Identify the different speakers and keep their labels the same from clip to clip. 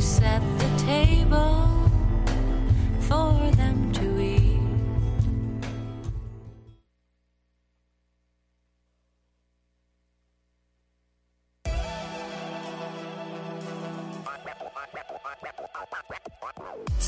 Speaker 1: Set the table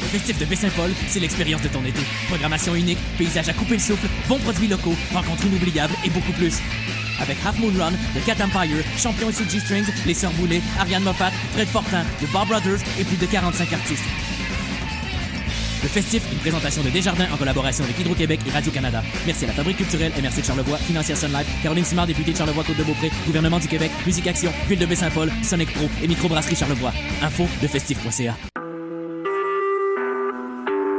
Speaker 2: Le festif de Baie-Saint-Paul, c'est l'expérience de ton été. Programmation unique, paysage à couper le souffle, bons produits locaux, rencontres inoubliables et beaucoup plus. Avec Half Moon Run, The Cat Empire, Champion et G-Strings, Les Sœurs Boulay, Ariane Moffat, Fred Fortin, The Bob Brothers et plus de 45 artistes. Le festif, une présentation de Desjardins en collaboration avec Hydro-Québec et Radio-Canada. Merci à la Fabrique culturelle MRC de Charlevoix, Financière Sun Caroline Simard, députée de Charlevoix-Côte-de-Beaupré, Gouvernement du Québec, Musique Action, Ville de Baie-Saint-Paul, Sonic Pro et Microbrasserie Charlevoix. Info de festif.ca.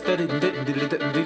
Speaker 3: did it, did it, did did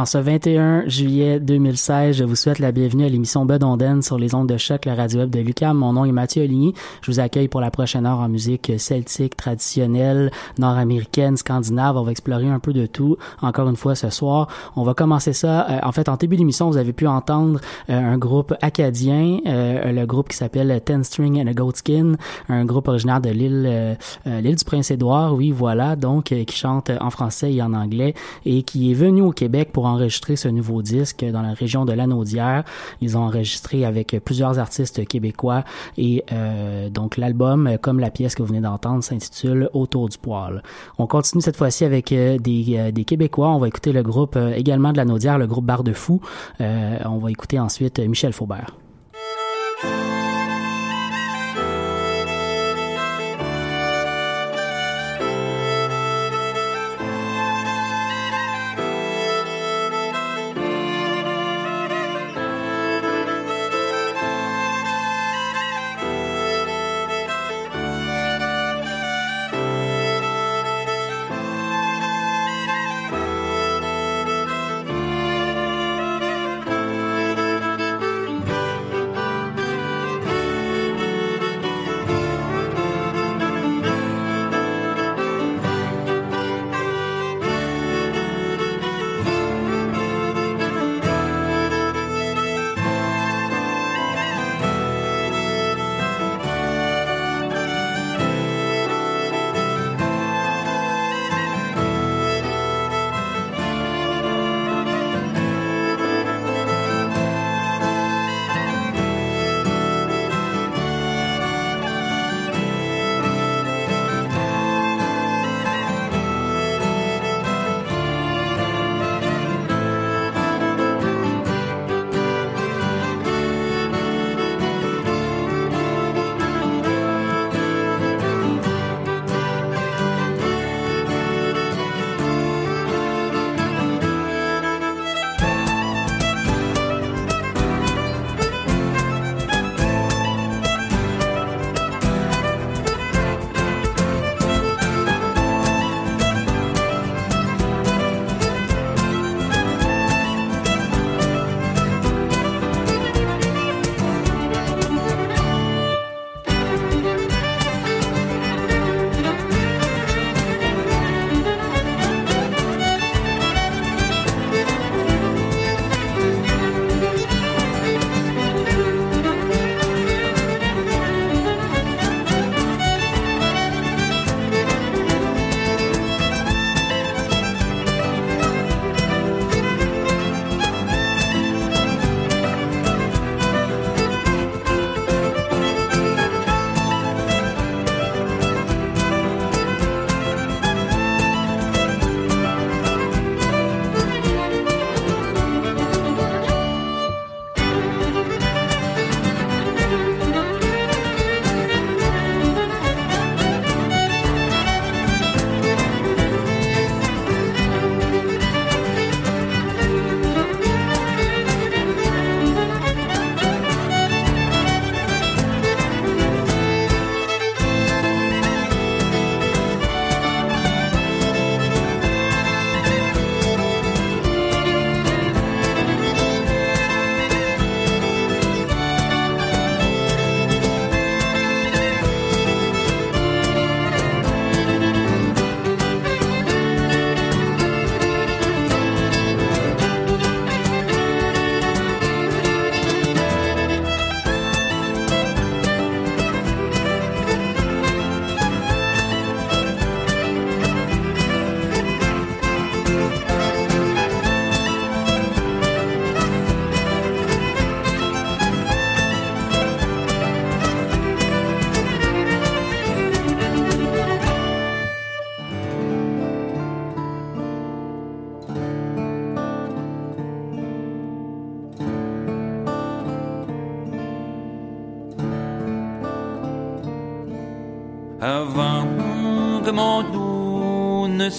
Speaker 3: En
Speaker 4: ce 21 juillet 2016, je vous souhaite la bienvenue à l'émission Bedonden sur les ondes de choc, la radio web de Lucam. Mon nom est Mathieu Oligny. Je vous accueille pour la prochaine heure en musique celtique, traditionnelle, nord-américaine, scandinave. On va explorer un peu de tout. Encore une fois, ce soir, on va commencer ça. Euh, en fait, en début d'émission, vous avez pu entendre euh, un groupe acadien, euh, le groupe qui s'appelle Ten String and a Goatskin, un groupe originaire de l'île l'île du Prince-Édouard. Oui, voilà, donc qui chante en français et en anglais et qui est venu au Québec pour enregistrer ce nouveau disque dans la région de Lanaudière. Ils ont enregistré avec plusieurs artistes québécois et euh, donc l'album, comme la pièce que vous venez d'entendre, s'intitule Autour du poil. On continue cette fois-ci avec euh, des, euh, des Québécois. On va écouter le groupe également de Lanaudière, le groupe Bar de Fou. on va écouter ensuite Michel Faubert.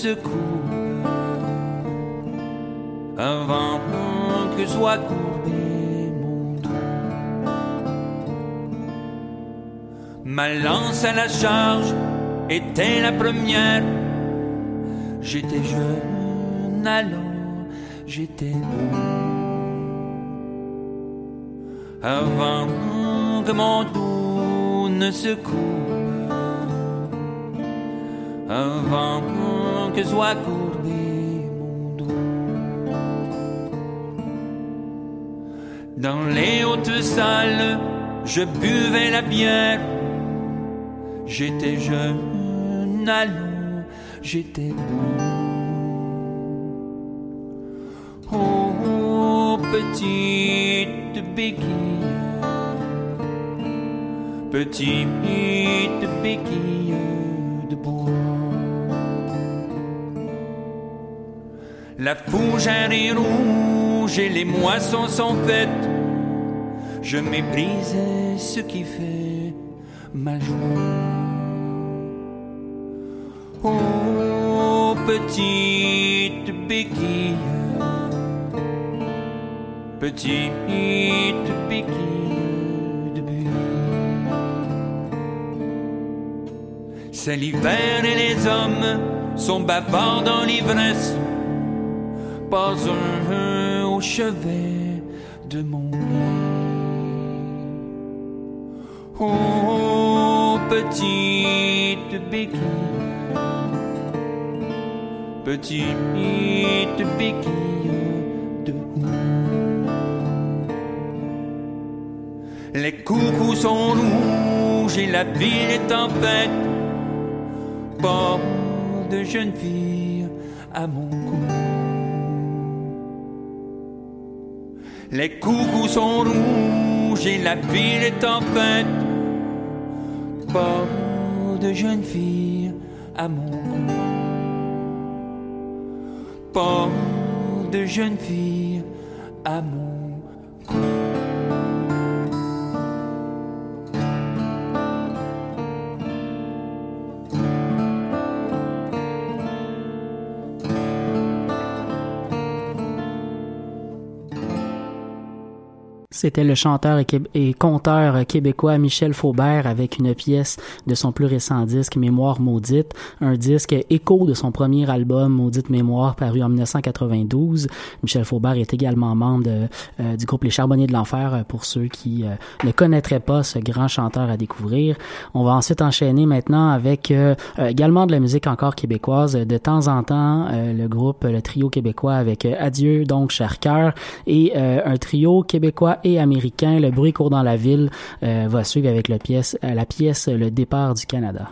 Speaker 5: Se avant que soit courbé mon dos. Ma lance à la charge était la première. J'étais jeune alors, j'étais beau. Avant que mon dos ne se coupe, que soit courbé mon dos. Dans les hautes salles, je buvais la bière. J'étais jeune, allô, j'étais beau. Oh, petite béquille, petite béquille de bois. La fougère est rouge et les moissons sont faites. Je méprisais ce qui fait ma joie. Oh, petite béquille, petite béquille de buis. C'est l'hiver et les hommes sont bavards dans l'ivresse. Pas un au chevet de mon lit. Oh, petite béquille, petite béquille de Les coucous sont rouges et la ville est en fête. Pas de jeune fille à mon cou. Les coucous sont rouges et la ville est en. Pas de jeune fille à mon de jeune fille à mon
Speaker 4: C'était le chanteur et, conteur québécois Michel Faubert avec une pièce de son plus récent disque Mémoire maudite, un disque écho de son premier album Maudite Mémoire paru en 1992. Michel Faubert est également membre de, euh, du groupe Les Charbonniers de l'Enfer euh, pour ceux qui euh, ne connaîtraient pas ce grand chanteur à découvrir. On va ensuite enchaîner maintenant avec également de la musique encore québécoise. De temps en temps, le groupe, le trio québécois avec Adieu donc cher cœur et un trio québécois Le bruit court dans la ville, euh, va suivre avec la pièce Le départ du Canada.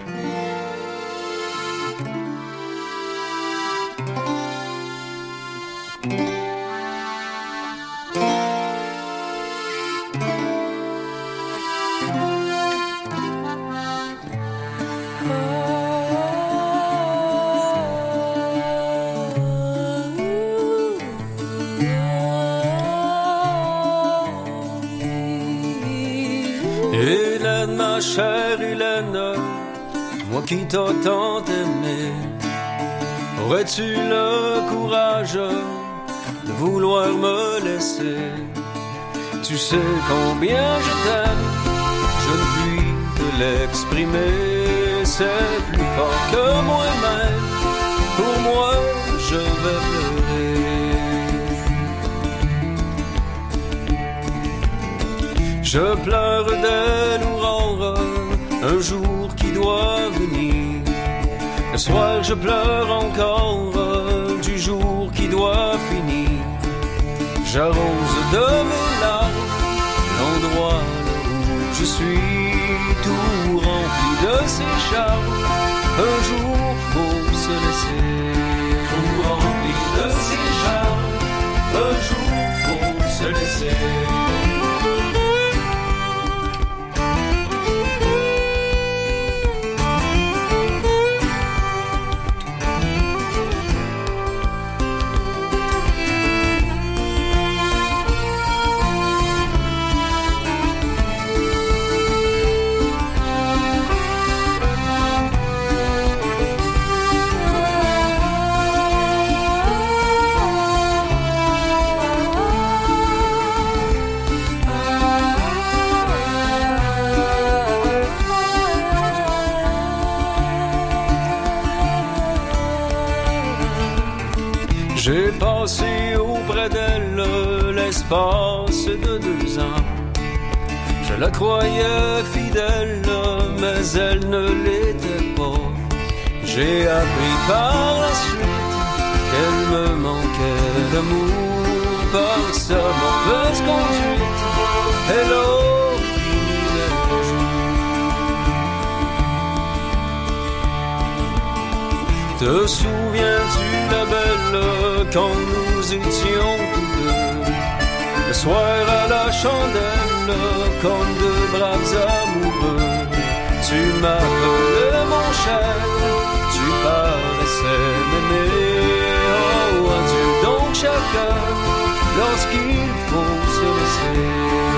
Speaker 6: T'ai tant aimé, aurais-tu le courage de vouloir me laisser? Tu sais combien je t'aime, je ne puis te l'exprimer, c'est plus fort que moi-même, pour moi je vais pleurer. Je pleure des l'aurore, un jour soir, je pleure encore du jour qui doit finir. J'arrose de mes larmes l'endroit où je suis tout rempli de ces charmes. Un jour, faut se laisser tout rempli de ces charmes. Un jour, faut se laisser. Passé auprès près d'elle l'espace de deux ans. Je la croyais fidèle, mais elle ne l'était pas. J'ai appris par la suite qu'elle me manquait d'amour par sa mauvaise conduite. Elle Te souviens-tu, la belle, quand nous étions tous deux? Le soir à la chandelle, comme deux braves amoureux, tu m'appelais mon cher, tu paraissais m'aimer. Oh, adieu donc chacun, lorsqu'il faut se laisser.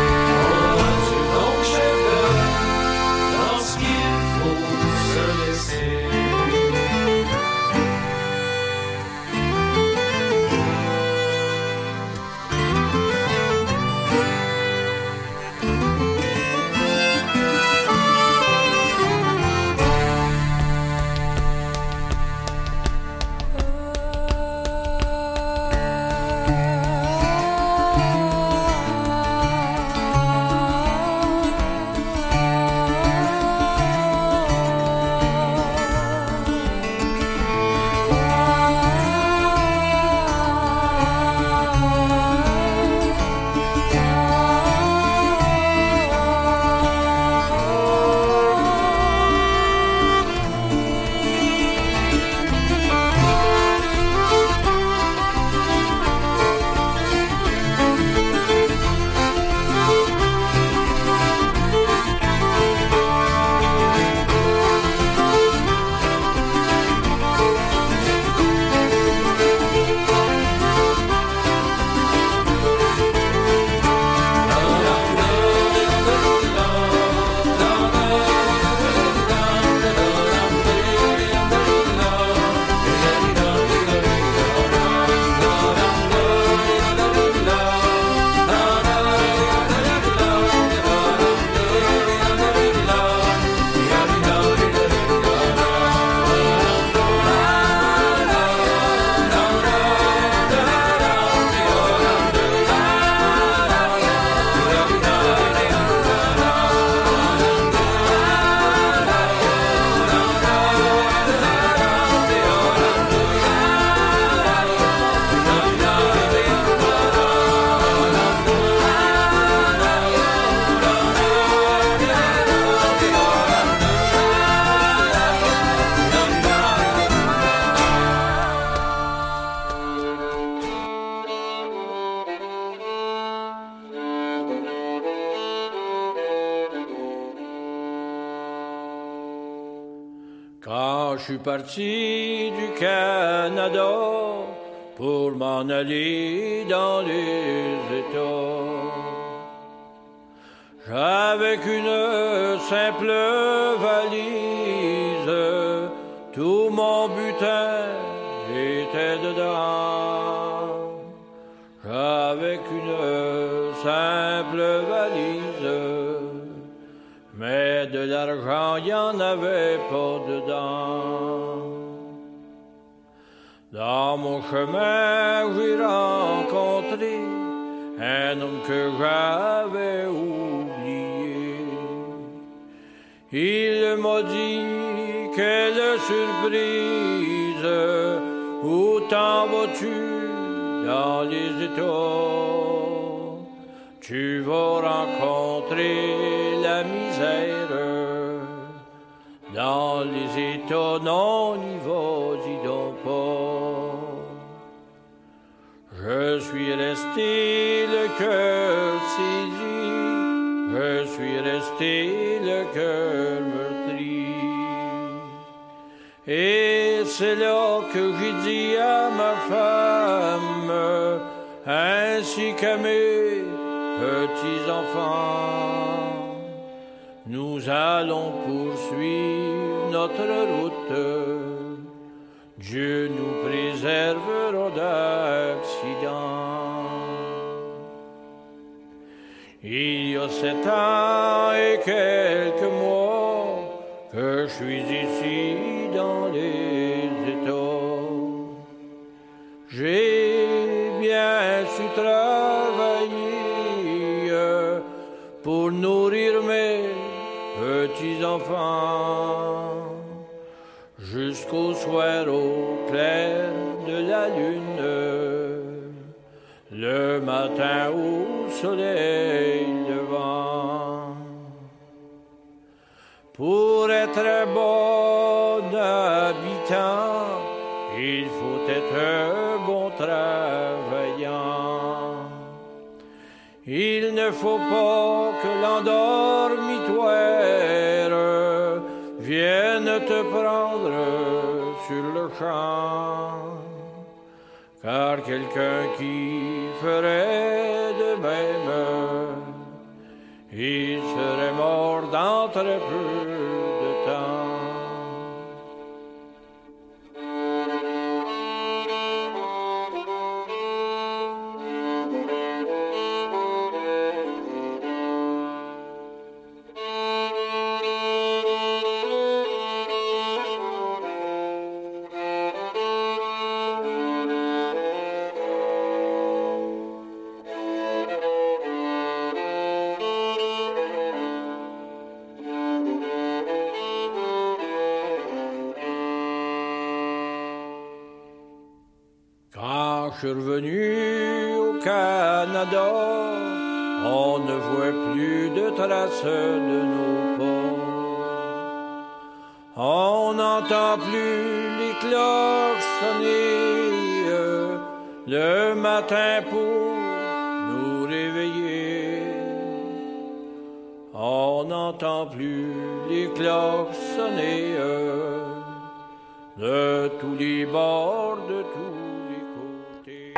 Speaker 7: Simple valise. Mais de l'argent, il n'y en avait pas dedans. Dans mon chemin, j'ai rencontré un homme que j'avais oublié. Il m'a dit, quelle surprise, où t'en vas-tu dans les États? Tu vas rencontrer la misère dans les États, non, n'y donc pas. Je suis resté le cœur saisi, je suis resté le cœur meurtri. Et c'est là que j'ai dit à ma femme, ainsi qu'à mes petits-enfants, nous allons poursuivre notre route. Dieu nous préservera d'accidents. Il y a sept ans et quelques mois que je suis ici dans les États. J'ai bien travailler petits-enfants jusqu'au soir au clair de la lune, le matin au soleil levant. Pour être bon habitant, il faut être bon travaillant. Il ne faut pas que l'endormitoire te prendre sur le champ. Car quelqu'un qui ferait de même, il serait mort dans très peu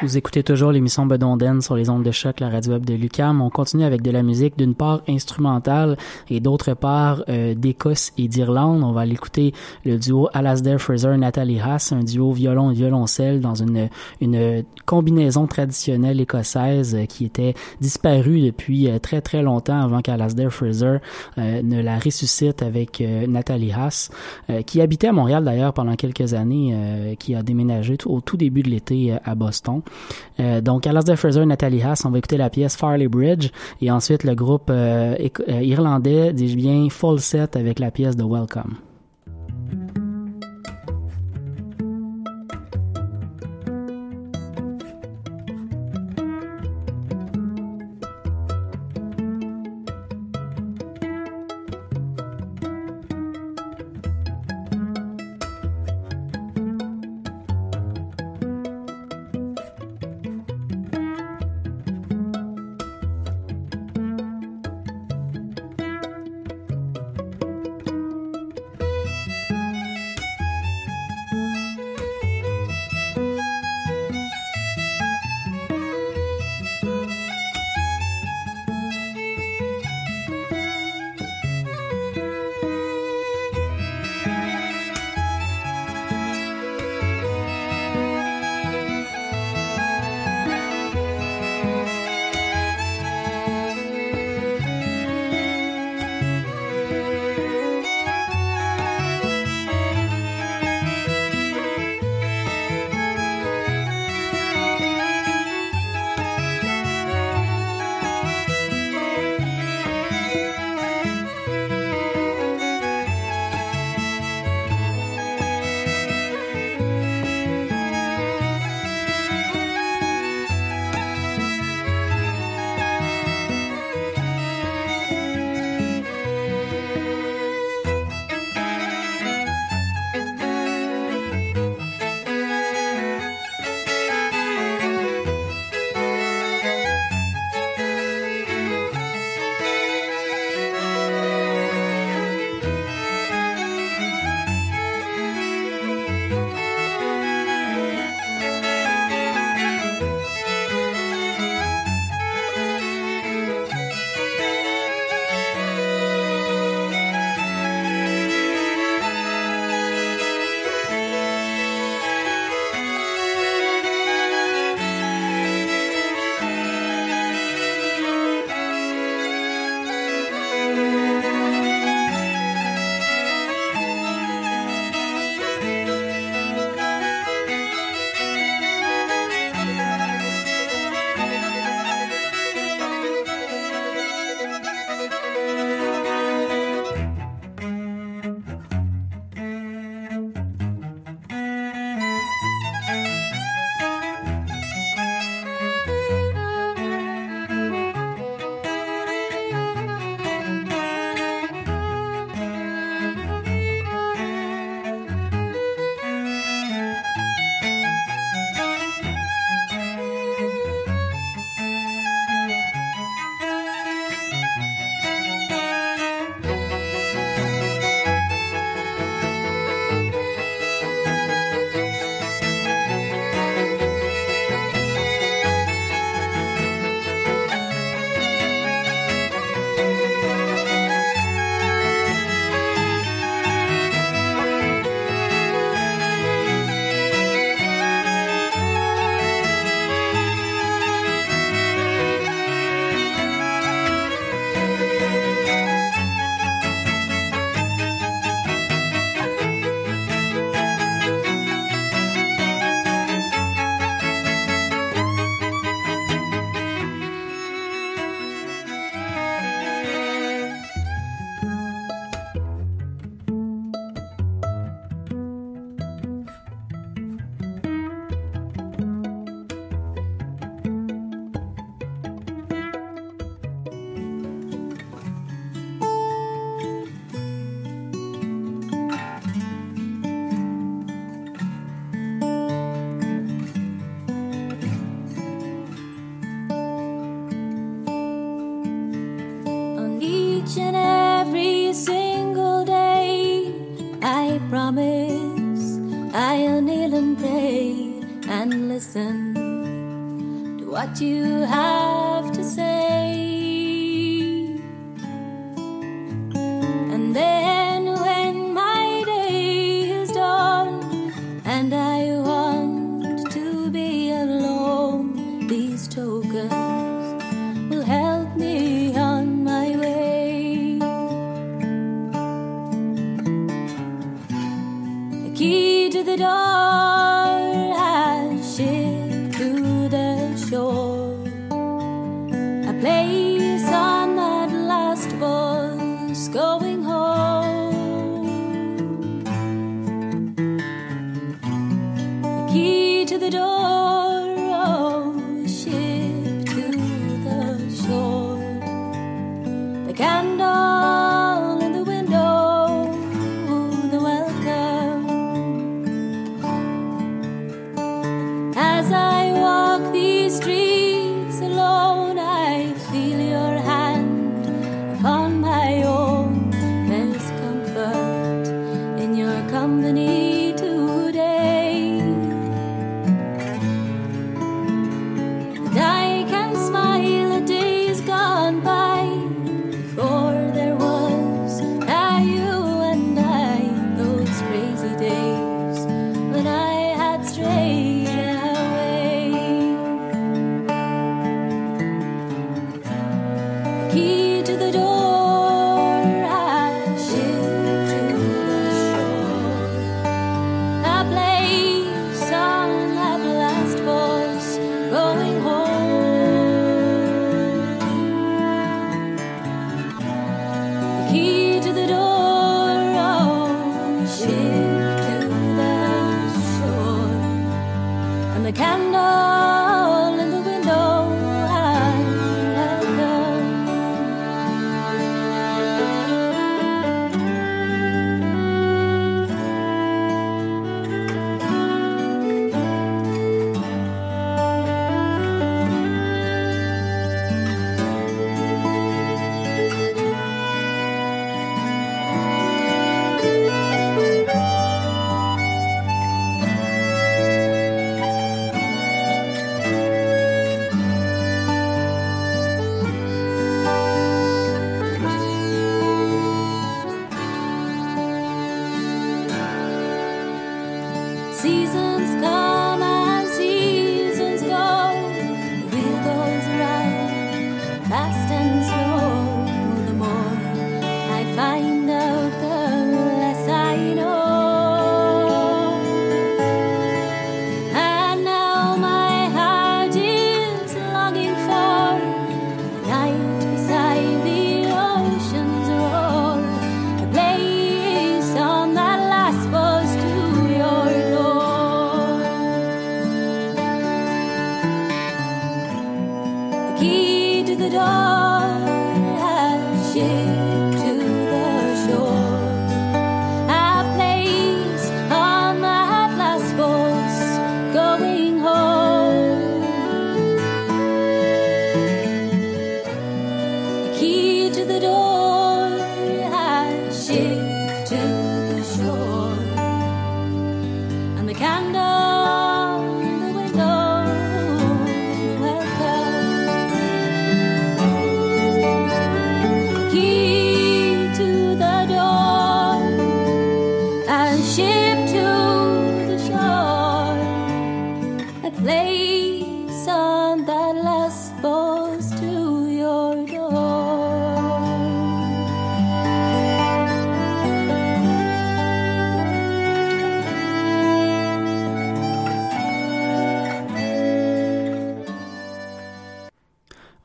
Speaker 4: Vous écoutez toujours l'émission Bedonden sur les ondes de choc, la radio web de Lucam. On continue avec de la musique d'une part instrumentale et d'autre part euh, d'Écosse et d'Irlande. On va aller écouter le duo Alasdair Fraser Nathalie Haas, un duo violon et violoncelle dans une une combinaison traditionnelle écossaise euh, qui était disparue depuis euh, très très longtemps avant qu'Alasdair Fraser ne la ressuscite avec euh, Nathalie Haas, qui habitait à Montréal d'ailleurs pendant quelques années, qui a déménagé au tout début de l'été à Boston. Euh, donc, Alasdair Fraser, Nathalie Haas, on va écouter la pièce Farley Bridge et ensuite le groupe euh, euh, irlandais, dis-je bien, Full Set avec la pièce de Welcome.
Speaker 8: as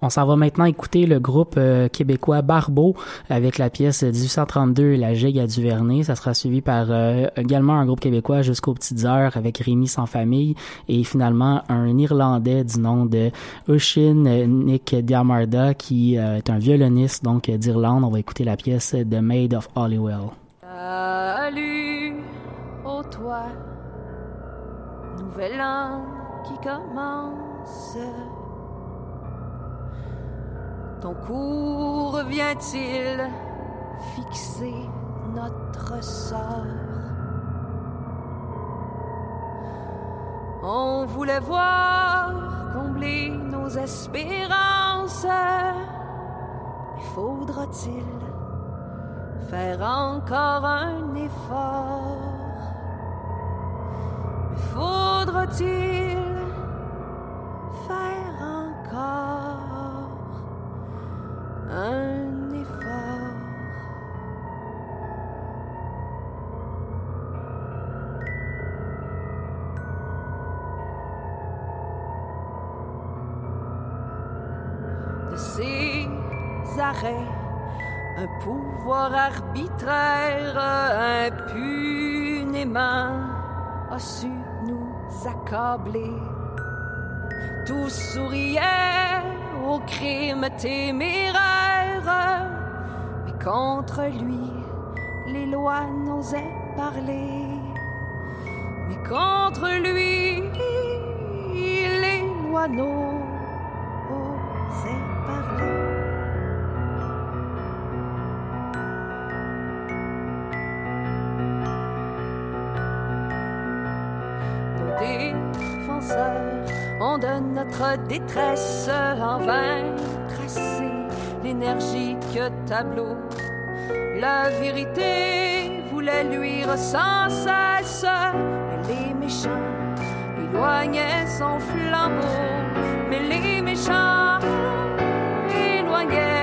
Speaker 8: On
Speaker 4: s'en va maintenant écouter le groupe euh, québécois Barbeau avec la pièce 1832 la gigue à Duvernay. Ça sera suivi par euh, également un groupe québécois jusqu'aux petites heures avec Rémi sans famille et finalement un Irlandais du nom de Ushin Nick Diamarda qui euh, est un violoniste donc d'Irlande. On va écouter la pièce The Maid of Hollywell.
Speaker 9: Salut nouvel an qui commence. Ton cours vient-il fixer notre sort? On voulait voir combler nos espérances. Faudra-t-il faire encore un effort? Faudra-t-il arbitraire impunément a su nous accabler. Tout souriait au crime téméraire, mais contre lui, les lois n'osaient parler. Mais contre lui, les lois n'osaient notre détresse en vain. Tracer l'énergique tableau. La vérité voulait luire sans cesse. Les méchants éloignaient son flambeau. Mais les méchants éloignaient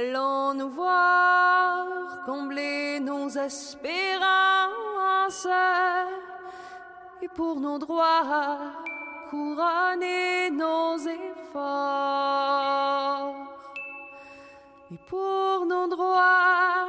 Speaker 9: Allons nous voir combler nos espérances et pour nos droits couronner nos efforts et pour nos droits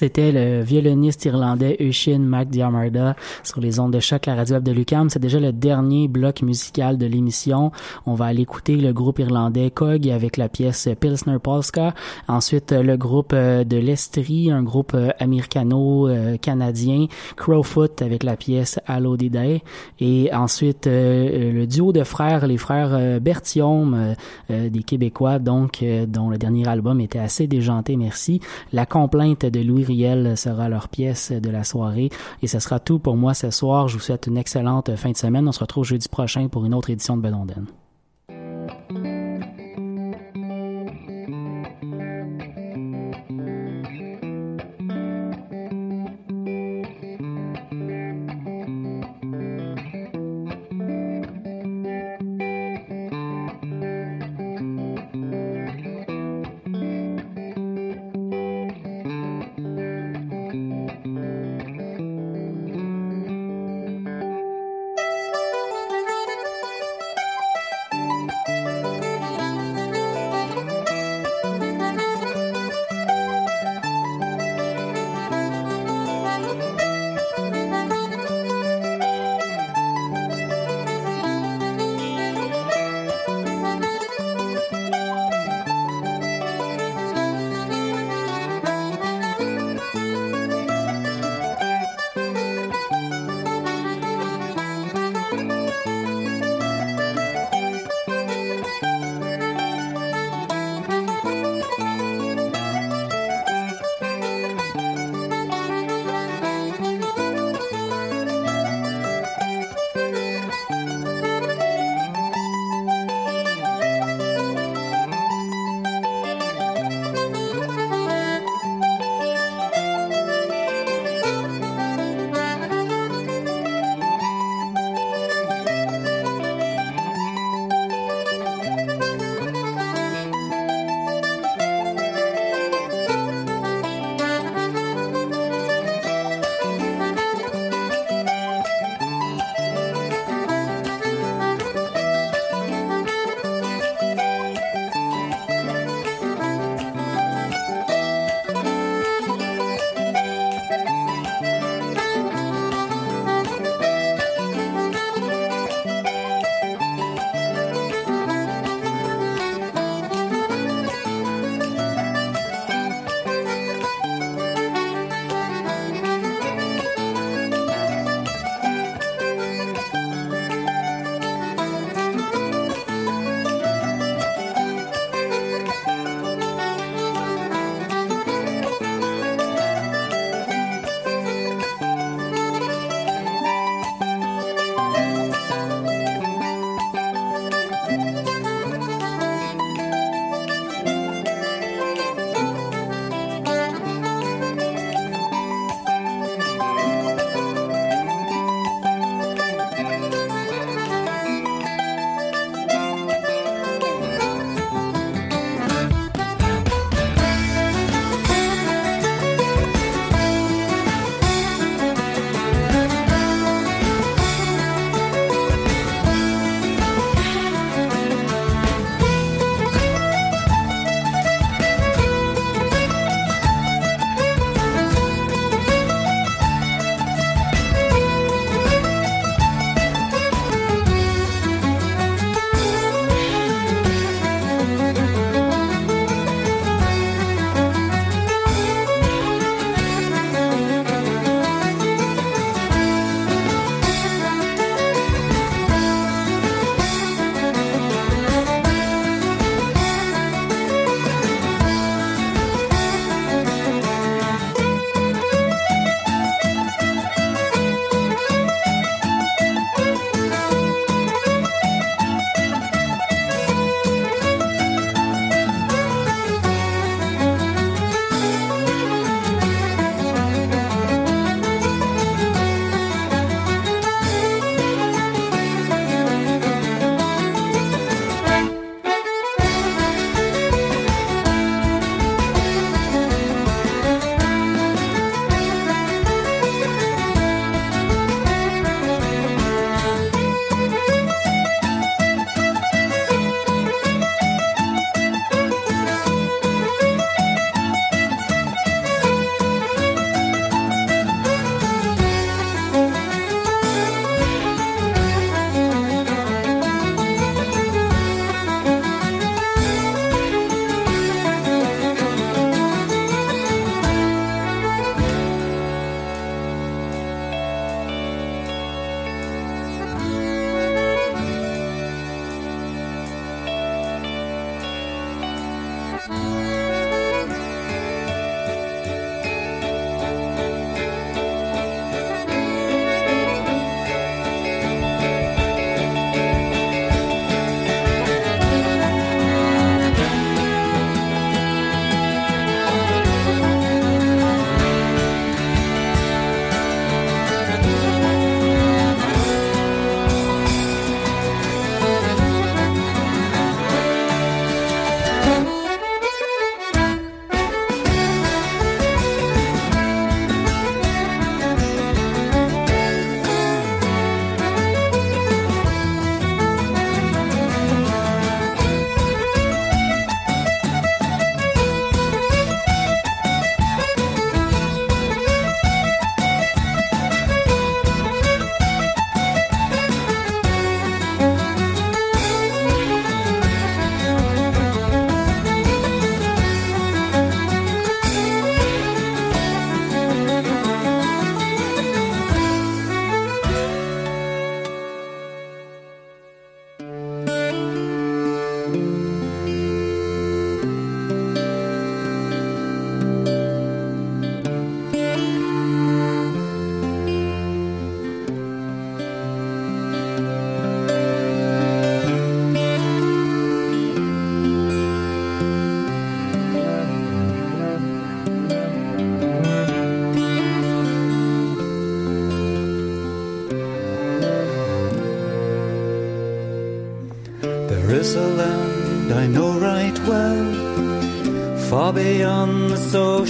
Speaker 4: C'était le violoniste irlandais Eushin McDiarmida sur les ondes de choc, la radio web de Lucam. C'est déjà le dernier bloc musical de l'émission. On va aller écouter le groupe irlandais Cog avec la pièce Pilsner Polska. Ensuite, le groupe euh, de l'Estrie, un groupe euh, américano-canadien, Crowfoot avec la pièce Allo Day. Et ensuite, euh, le duo de frères, les frères Bertium, des Québécois, donc, dont le dernier album était assez déjanté, merci. La complainte de Louis Riel sera leur pièce de la soirée. Et ce sera tout pour moi ce soir. Je vous souhaite une excellente fin de semaine. On se retrouve jeudi prochain pour une autre édition de Bedonden.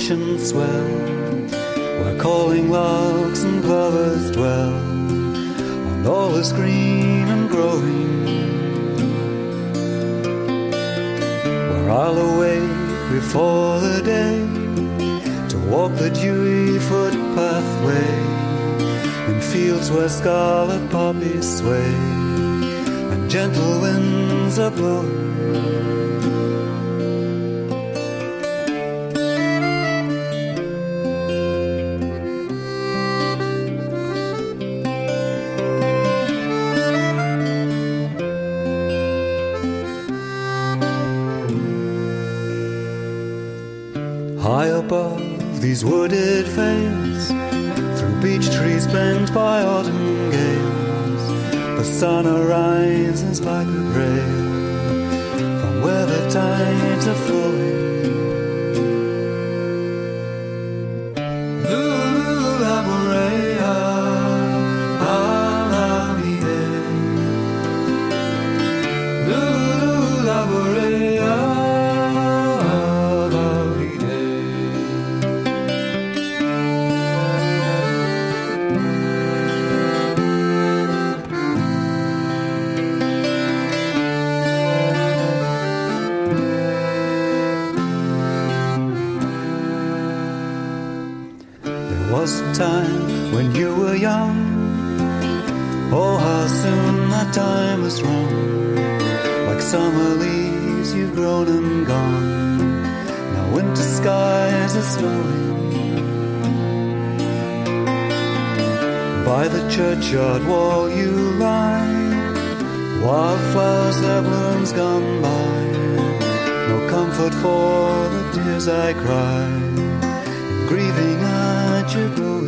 Speaker 10: Ocean swell, where calling larks and plovers dwell, and all is green and growing. Where I'll awake before the day to walk the dewy footpathway in fields where scarlet poppies sway and gentle winds are blowing. Sun arises like a grail from where the tides are flowing. Was a time when you were young. Oh, how soon that time has run. Like summer leaves, you've grown and gone. Now winter skies are snowing. By the churchyard wall you lie. Wildflowers, their blooms gone by. No comfort for the tears I cry grieving magical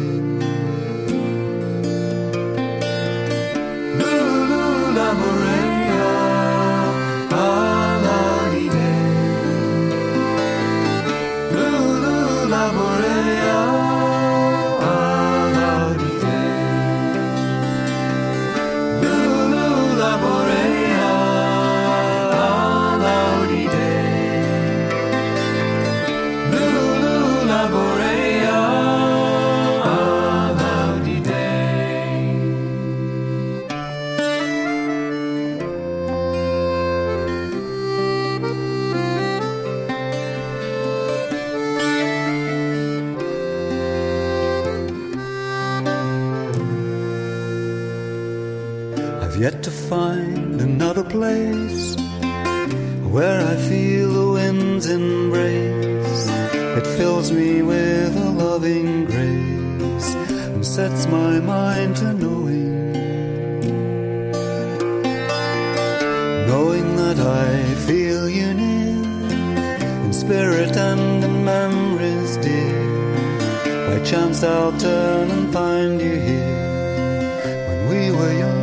Speaker 10: chance I'll turn and find you here. When we were young